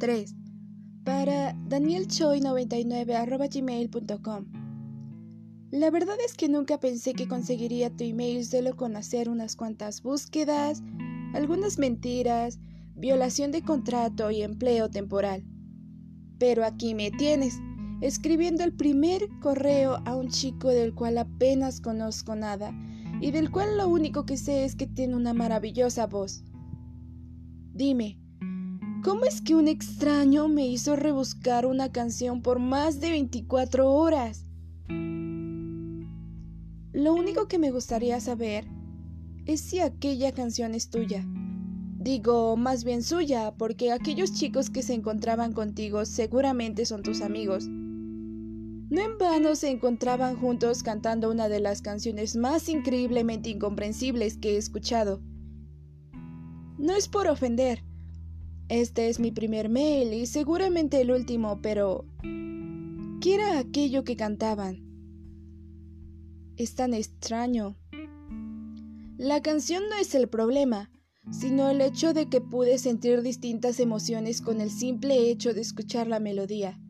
3. Para danielchoy99.gmail.com La verdad es que nunca pensé que conseguiría tu email solo con hacer unas cuantas búsquedas, algunas mentiras, violación de contrato y empleo temporal. Pero aquí me tienes, escribiendo el primer correo a un chico del cual apenas conozco nada y del cual lo único que sé es que tiene una maravillosa voz. Dime, ¿cómo es que un extraño me hizo rebuscar una canción por más de 24 horas? Lo único que me gustaría saber es si aquella canción es tuya. Digo, más bien suya, porque aquellos chicos que se encontraban contigo seguramente son tus amigos. No en vano se encontraban juntos cantando una de las canciones más increíblemente incomprensibles que he escuchado. No es por ofender. Este es mi primer mail y seguramente el último, pero... ¿Qué era aquello que cantaban? Es tan extraño. La canción no es el problema, sino el hecho de que pude sentir distintas emociones con el simple hecho de escuchar la melodía.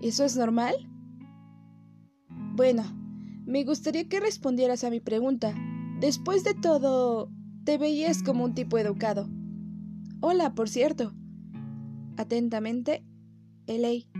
¿Eso es normal? Bueno, me gustaría que respondieras a mi pregunta. Después de todo, te veías como un tipo educado. Hola, por cierto. Atentamente, L.A.